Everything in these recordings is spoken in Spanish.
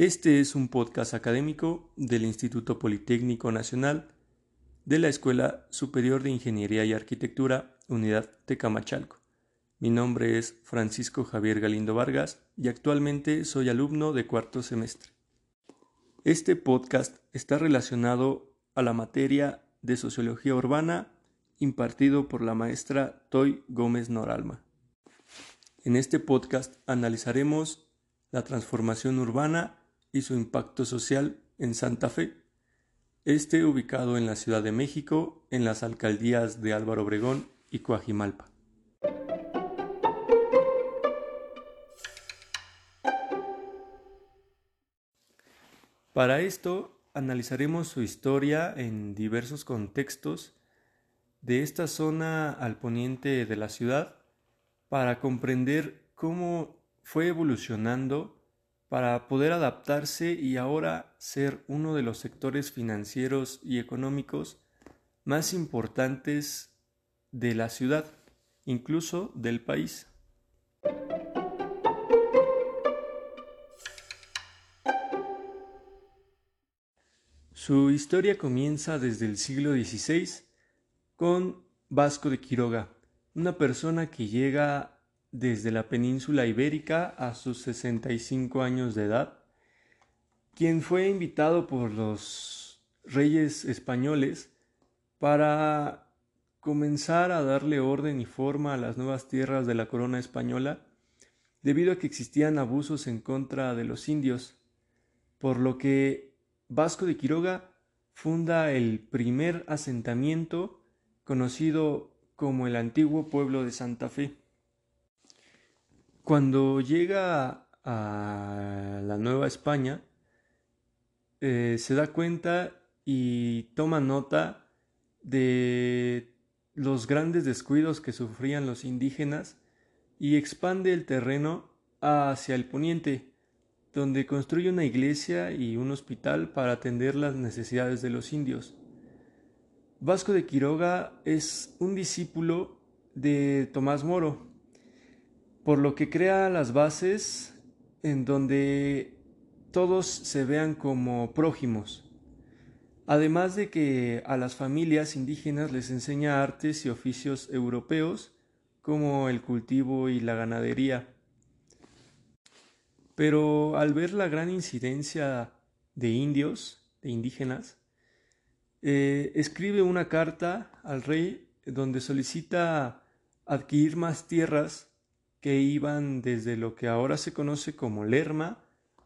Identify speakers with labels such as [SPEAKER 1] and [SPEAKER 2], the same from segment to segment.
[SPEAKER 1] Este es un podcast académico del Instituto Politécnico Nacional de la Escuela Superior de Ingeniería y Arquitectura, Unidad Tecamachalco. Mi nombre es Francisco Javier Galindo Vargas y actualmente soy alumno de cuarto semestre. Este podcast está relacionado a la materia de Sociología Urbana impartido por la maestra Toy Gómez Noralma. En este podcast analizaremos la transformación urbana y su impacto social en Santa Fe, este ubicado en la Ciudad de México, en las alcaldías de Álvaro Obregón y Coajimalpa. Para esto analizaremos su historia en diversos contextos de esta zona al poniente de la ciudad para comprender cómo fue evolucionando para poder adaptarse y ahora ser uno de los sectores financieros y económicos más importantes de la ciudad, incluso del país. Su historia comienza desde el siglo XVI con Vasco de Quiroga, una persona que llega desde la península ibérica a sus 65 años de edad, quien fue invitado por los reyes españoles para comenzar a darle orden y forma a las nuevas tierras de la corona española, debido a que existían abusos en contra de los indios, por lo que Vasco de Quiroga funda el primer asentamiento conocido como el antiguo pueblo de Santa Fe. Cuando llega a la Nueva España, eh, se da cuenta y toma nota de los grandes descuidos que sufrían los indígenas y expande el terreno hacia el poniente, donde construye una iglesia y un hospital para atender las necesidades de los indios. Vasco de Quiroga es un discípulo de Tomás Moro, por lo que crea las bases en donde todos se vean como prójimos, además de que a las familias indígenas les enseña artes y oficios europeos como el cultivo y la ganadería. Pero al ver la gran incidencia de indios, de indígenas, eh, escribe una carta al rey donde solicita adquirir más tierras que iban desde lo que ahora se conoce como Lerma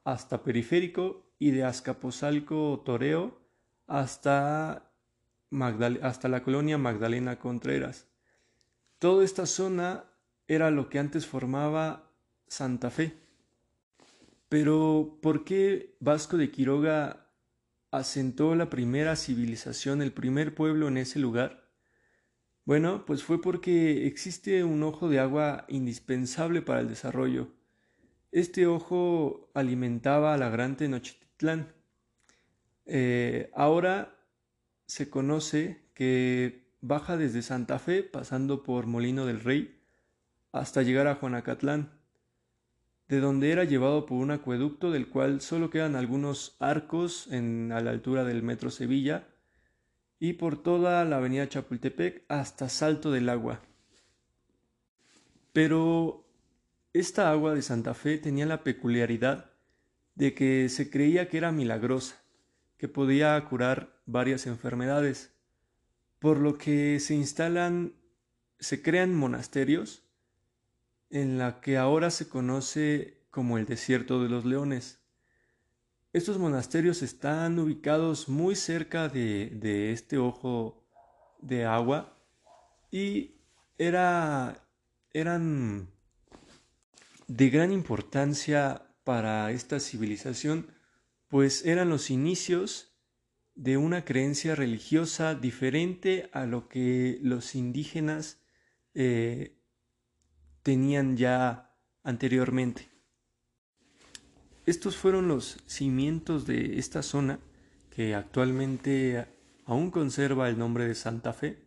[SPEAKER 1] hasta Periférico y de Azcapotzalco Toreo hasta, hasta la colonia Magdalena Contreras. Toda esta zona era lo que antes formaba Santa Fe. Pero ¿por qué Vasco de Quiroga asentó la primera civilización, el primer pueblo en ese lugar? Bueno, pues fue porque existe un ojo de agua indispensable para el desarrollo. Este ojo alimentaba a la gran Tenochtitlán. Eh, ahora se conoce que baja desde Santa Fe, pasando por Molino del Rey, hasta llegar a Juanacatlán, de donde era llevado por un acueducto del cual solo quedan algunos arcos en, a la altura del metro Sevilla, y por toda la avenida Chapultepec hasta Salto del Agua. Pero esta agua de Santa Fe tenía la peculiaridad de que se creía que era milagrosa, que podía curar varias enfermedades, por lo que se instalan, se crean monasterios en la que ahora se conoce como el desierto de los leones. Estos monasterios están ubicados muy cerca de, este ojo de agua y era, eran de gran importancia para esta civilización, pues eran los inicios de una creencia religiosa diferente a lo que los indígenas eh, tenían ya anteriormente. Estos fueron los cimientos de esta zona que actualmente aún conserva el nombre de Santa Fe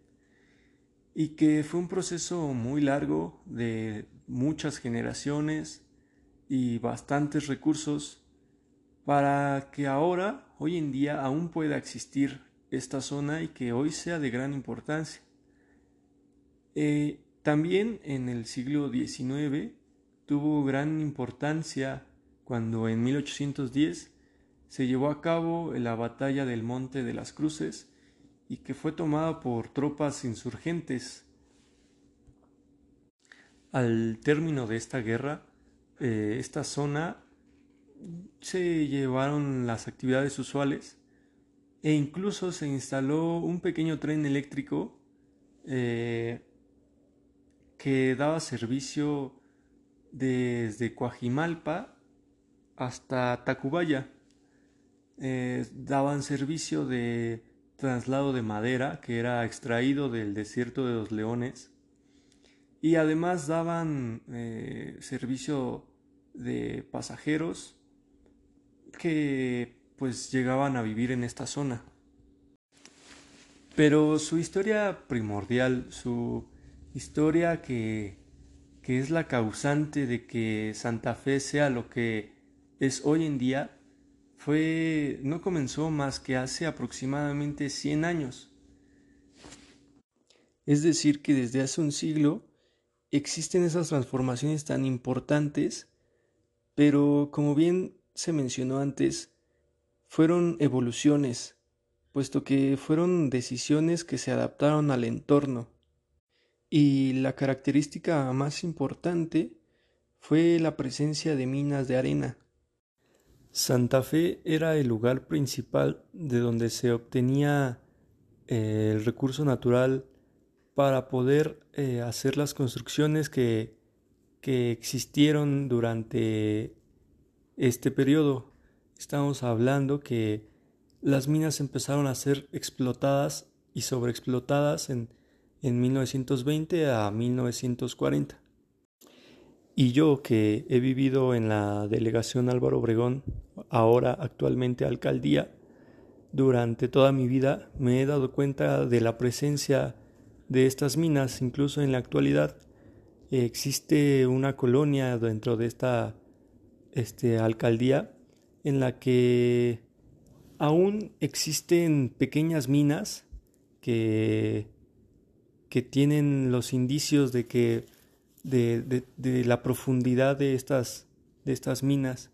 [SPEAKER 1] y que fue un proceso muy largo de muchas generaciones y bastantes recursos para que ahora, hoy en día, aún pueda existir esta zona y que hoy sea de gran importancia. Eh, también en el siglo XIX tuvo gran importancia cuando en 1810 se llevó a cabo la batalla del Monte de las Cruces y que fue tomada por tropas insurgentes. Al término de esta guerra, eh, esta zona se llevaron las actividades usuales e incluso se instaló un pequeño tren eléctrico eh, que daba servicio desde Coajimalpa hasta Tacubaya. Eh, daban servicio de traslado de madera que era extraído del desierto de los leones y además daban eh, servicio de pasajeros que pues llegaban a vivir en esta zona. Pero su historia primordial, su historia que, que es la causante de que Santa Fe sea lo que es hoy en día, fue no comenzó más que hace aproximadamente 100 años. Es decir, que desde hace un siglo existen esas transformaciones tan importantes, pero como bien se mencionó antes, fueron evoluciones, puesto que fueron decisiones que se adaptaron al entorno. Y la característica más importante fue la presencia de minas de arena. Santa Fe era el lugar principal de donde se obtenía eh, el recurso natural para poder eh, hacer las construcciones que, que existieron durante este periodo. Estamos hablando que las minas empezaron a ser explotadas y sobreexplotadas en, en 1920 a 1940. Y yo que he vivido en la delegación Álvaro Obregón, ahora actualmente alcaldía, durante toda mi vida me he dado cuenta de la presencia de estas minas, incluso en la actualidad. Existe una colonia dentro de esta este, alcaldía en la que aún existen pequeñas minas que, que tienen los indicios de que de, de, la profundidad de estas, de estas minas.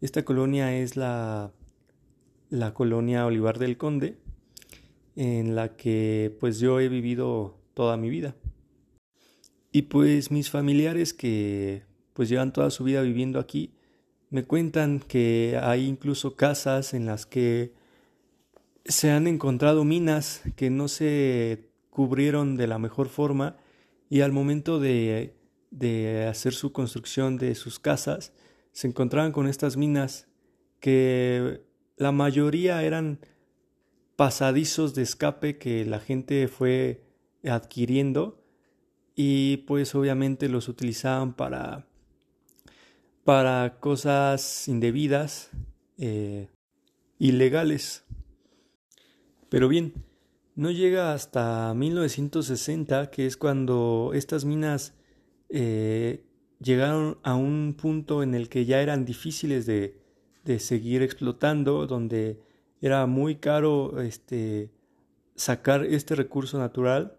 [SPEAKER 1] Esta colonia es la, la colonia Olivar del Conde, en la que pues yo he vivido toda mi vida. Y pues mis familiares que pues llevan toda su vida viviendo aquí, me cuentan que hay incluso casas en las que se han encontrado minas que no se cubrieron de la mejor forma y al momento de, de hacer su construcción de sus casas se encontraban con estas minas que la mayoría eran pasadizos de escape que la gente fue adquiriendo y pues obviamente los utilizaban para para cosas indebidas, eh, ilegales. Pero bien, no llega hasta 1960, que es cuando estas minas eh, llegaron a un punto en el que ya eran difíciles de, de seguir explotando, donde era muy caro este, sacar este recurso natural,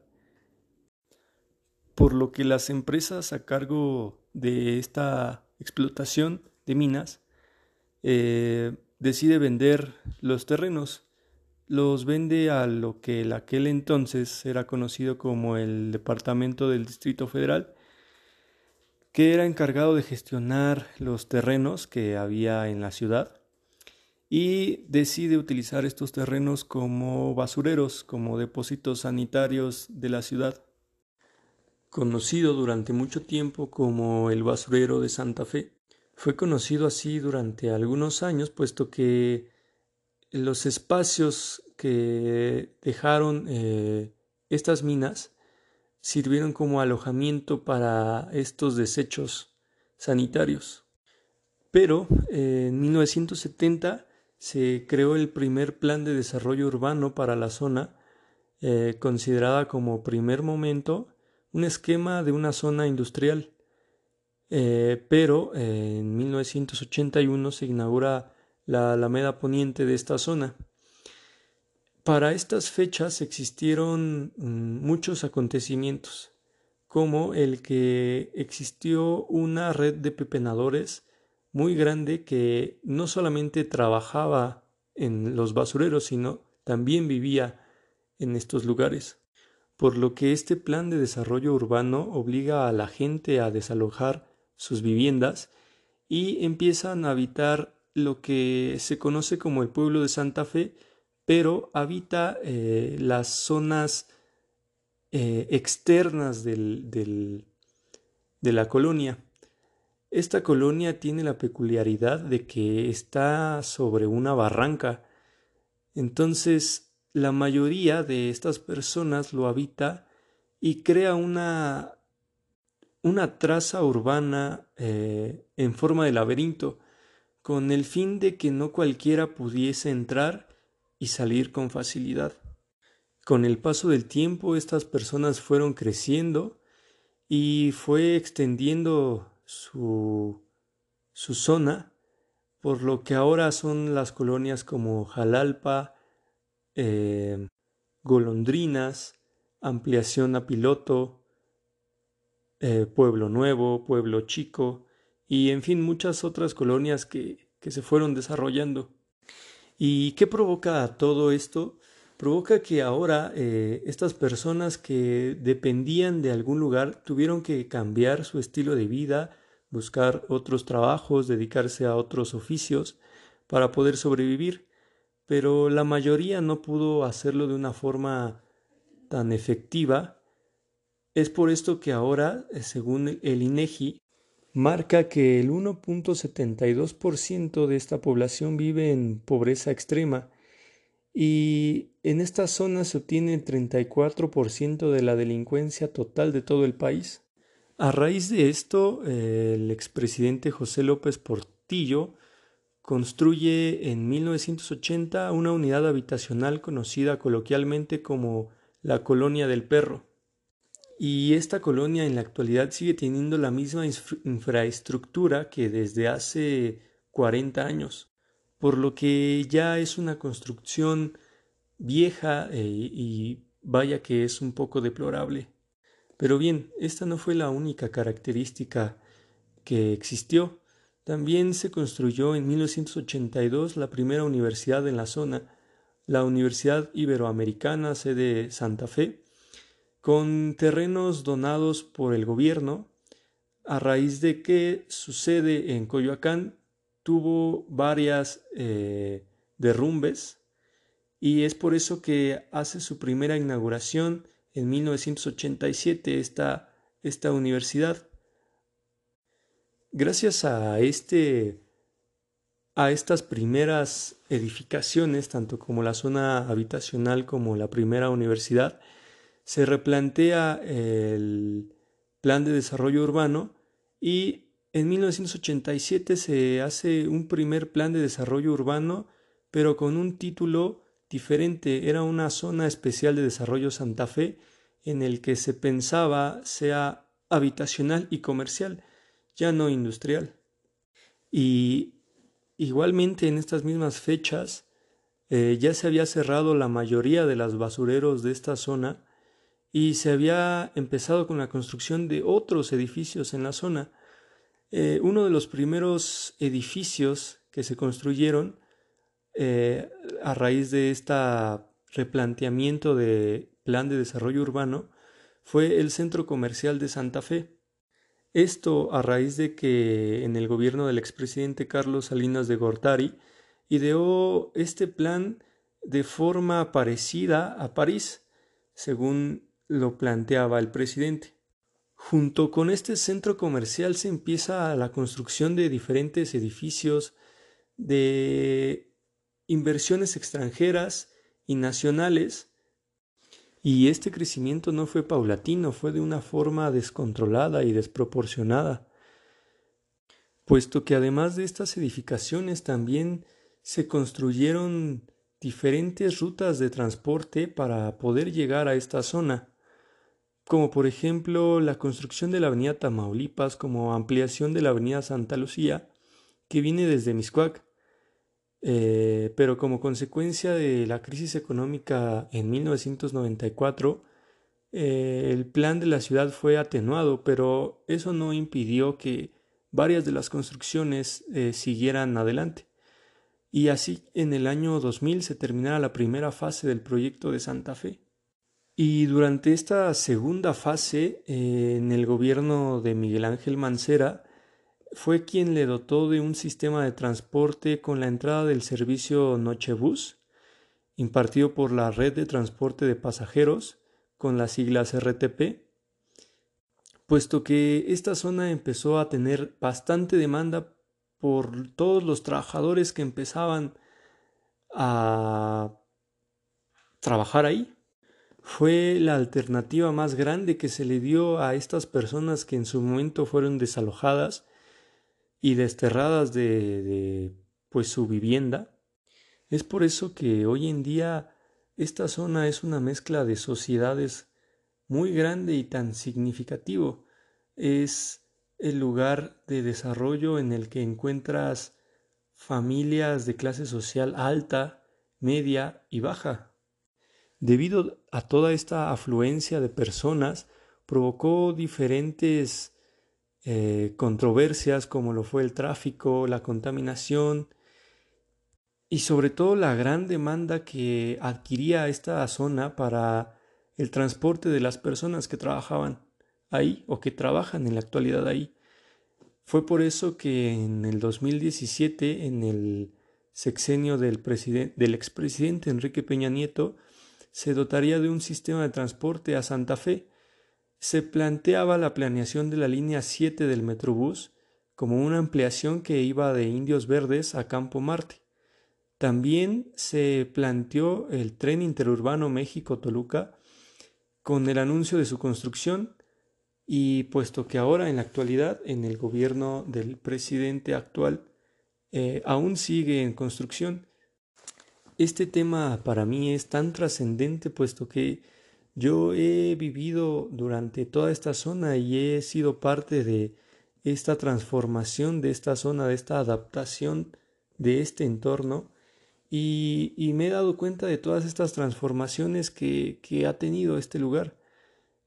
[SPEAKER 1] por lo que las empresas a cargo de esta explotación de minas, eh, decide vender los terrenos. Los vende a lo que en aquel entonces era conocido como el Departamento del Distrito Federal, que era encargado de gestionar los terrenos que había en la ciudad y decide utilizar estos terrenos como basureros, como depósitos sanitarios de la ciudad conocido durante mucho tiempo como el basurero de Santa Fe. Fue conocido así durante algunos años, puesto que los espacios que dejaron eh, estas minas sirvieron como alojamiento para estos desechos sanitarios. Pero eh, en 1970 se creó el primer plan de desarrollo urbano para la zona, eh, considerada como primer momento un esquema de una zona industrial. Eh, pero en 1981 se inaugura la Alameda Poniente de esta zona. Para estas fechas existieron mm, muchos acontecimientos, como el que existió una red de pepenadores muy grande que no solamente trabajaba en los basureros, sino también vivía en estos lugares, por lo que este plan de desarrollo urbano obliga a la gente a desalojar sus viviendas y empiezan a habitar lo que se conoce como el pueblo de Santa Fe, pero habita eh, las zonas eh, externas de la colonia. Esta colonia tiene la peculiaridad de que está sobre una barranca. Entonces, la mayoría de estas personas lo habita y crea una, una traza urbana eh, en forma de laberinto, con el fin de que no cualquiera pudiese entrar y salir con facilidad. Con el paso del tiempo, estas personas fueron creciendo y fue extendiendo su, su zona, por lo que ahora son las colonias como Jalalpa, eh, Golondrinas, Ampliación a Piloto, eh, Pueblo Nuevo, Pueblo Chico y en fin muchas otras colonias que, que se fueron desarrollando. ¿Y qué provoca todo esto? Provoca que ahora eh, estas personas que dependían de algún lugar tuvieron que cambiar su estilo de vida, buscar otros trabajos, dedicarse a otros oficios para poder sobrevivir, pero la mayoría no pudo hacerlo de una forma tan efectiva. Es por esto que ahora, eh, según el INEGI, marca que el 1.72% de esta población vive en pobreza extrema y en esta zona se obtiene el 34% de la delincuencia total de todo el país. A raíz de esto, el expresidente José López Portillo construye en 1980 una unidad habitacional conocida coloquialmente como la Colonia del Perro. Y esta colonia en la actualidad sigue teniendo la misma infraestructura que desde hace 40 años, por lo que ya es una construcción vieja eh, y vaya que es un poco deplorable. Pero bien, esta no fue la única característica que existió. También se construyó en 1982 la primera universidad en la zona, la Universidad Iberoamericana, sede Santa Fe, con terrenos donados por el gobierno, a raíz de que su sede en Coyoacán tuvo varias eh, derrumbes y es por eso que hace su primera inauguración en 1987 esta, esta universidad. Gracias a este a estas primeras edificaciones, tanto como la zona habitacional como la primera universidad, se replantea el plan de desarrollo urbano y en 1987 se hace un primer plan de desarrollo urbano, pero con un título diferente. Era una zona especial de desarrollo Santa Fe en el que se pensaba sea habitacional y comercial, ya no industrial. Y igualmente en estas mismas fechas eh, ya se había cerrado la mayoría de los basureros de esta zona y se había empezado con la construcción de otros edificios en la zona. Eh, uno de los primeros edificios que se construyeron eh, a raíz de este replanteamiento de plan de desarrollo urbano fue el centro comercial de Santa Fe. Esto a raíz de que en el gobierno del expresidente Carlos Salinas de Gortari ideó este plan de forma parecida a París, según lo planteaba el presidente. Junto con este centro comercial se empieza la construcción de diferentes edificios, de inversiones extranjeras y nacionales, y este crecimiento no fue paulatino, fue de una forma descontrolada y desproporcionada, puesto que además de estas edificaciones también se construyeron diferentes rutas de transporte para poder llegar a esta zona como por ejemplo la construcción de la avenida Tamaulipas como ampliación de la avenida Santa Lucía, que viene desde Miscuac. eh, pero como consecuencia de la crisis económica en 1994, eh, el plan de la ciudad fue atenuado, pero eso no impidió que varias de las construcciones eh, siguieran adelante. Y así en el año 2000 se terminara la primera fase del proyecto de Santa Fe. Y durante esta segunda fase, en el gobierno de Miguel Ángel Mancera, fue quien le dotó de un sistema de transporte con la entrada del servicio Nochebus, impartido por la Red de Transporte de Pasajeros, con las siglas RTP, puesto que esta zona empezó a tener bastante demanda por todos los trabajadores que empezaban a trabajar ahí. Fue la alternativa más grande que se le dio a estas personas que en su momento fueron desalojadas y desterradas de, de pues su vivienda. Es por eso que hoy en día esta zona es una mezcla de sociedades muy grande y tan significativo. Es el lugar de desarrollo en el que encuentras familias de clase social alta, media y baja. Debido a toda esta afluencia de personas, provocó diferentes eh, controversias como lo fue el tráfico, la contaminación y sobre todo la gran demanda que adquiría esta zona para el transporte de las personas que trabajaban ahí o que trabajan en la actualidad ahí. Fue por eso que en el 2017, en el sexenio del, del expresidente Enrique Peña Nieto, se dotaría de un sistema de transporte a Santa Fe, se planteaba la planeación de la línea 7 del Metrobús como una ampliación que iba de Indios Verdes a Campo Marte. También se planteó el tren interurbano México-Toluca con el anuncio de su construcción y puesto que ahora en la actualidad en el gobierno del presidente actual eh, aún sigue en construcción, este tema para mí es tan trascendente puesto que yo he vivido durante toda esta zona y he sido parte de esta transformación de esta zona, de esta adaptación de este entorno y, me he dado cuenta de todas estas transformaciones que, ha tenido este lugar.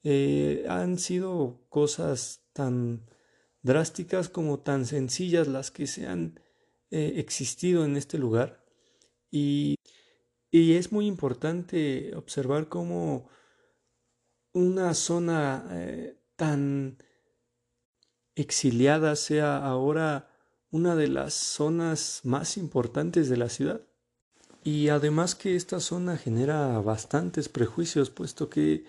[SPEAKER 1] Eh, han sido cosas tan drásticas como tan sencillas las que se han eh, existido en este lugar y, y es muy importante observar cómo una zona eh, tan exiliada sea ahora una de las zonas más importantes de la ciudad. Y además que esta zona genera bastantes prejuicios, puesto que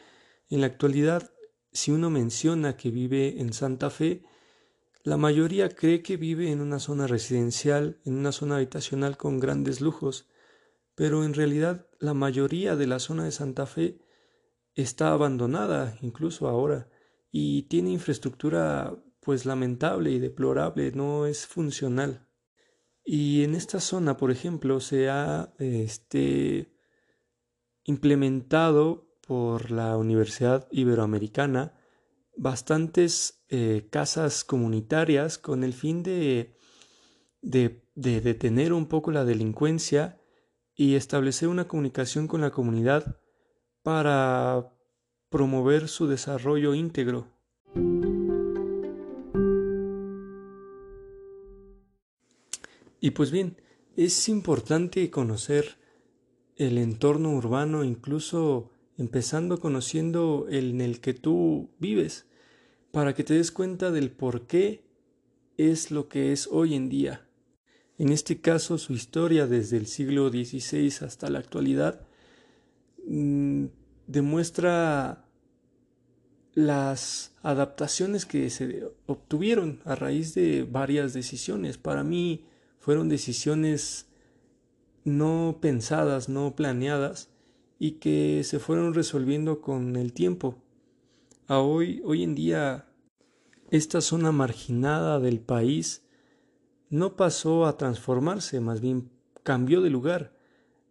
[SPEAKER 1] en la actualidad, si uno menciona que vive en Santa Fe, la mayoría cree que vive en una zona residencial, en una zona habitacional con grandes lujos, pero en realidad la mayoría de la zona de Santa Fe está abandonada incluso ahora y tiene infraestructura pues lamentable y deplorable, no es funcional. Y en esta zona, por ejemplo, se ha este, implementado por la Universidad Iberoamericana bastantes eh, casas comunitarias con el fin de, de, de detener un poco la delincuencia y establecer una comunicación con la comunidad para promover su desarrollo íntegro. Y pues bien, es importante conocer el entorno urbano, incluso empezando conociendo el en el que tú vives, para que te des cuenta del por qué es lo que es hoy en día. En este caso, su historia desde el siglo XVI hasta la actualidad Mm, demuestra las adaptaciones que se obtuvieron a raíz de varias decisiones. Para mí fueron decisiones no pensadas, no planeadas y que se fueron resolviendo con el tiempo. A hoy, hoy en día, esta zona marginada del país no pasó a transformarse, más bien cambió de lugar.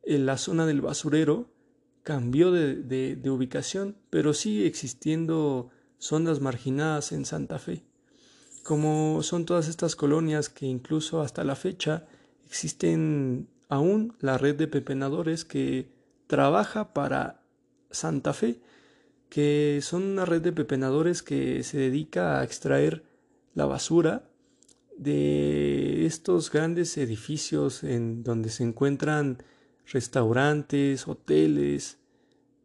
[SPEAKER 1] En la zona del basurero cambió de, ubicación, pero sigue existiendo zonas marginadas en Santa Fe, como son todas estas colonias que incluso hasta la fecha existen aún la red de pepenadores que trabaja para Santa Fe, que son una red de pepenadores que se dedica a extraer la basura de estos grandes edificios en donde se encuentran restaurantes, hoteles,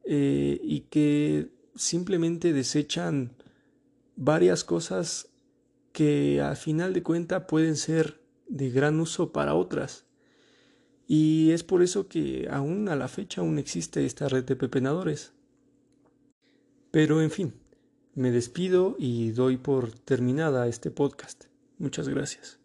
[SPEAKER 1] eh, y que simplemente desechan varias cosas que a final de cuenta pueden ser de gran uso para otras. Y es por eso que aún a la fecha aún existe esta red de pepenadores. Pero en fin, me despido y doy por terminada este podcast. Muchas gracias.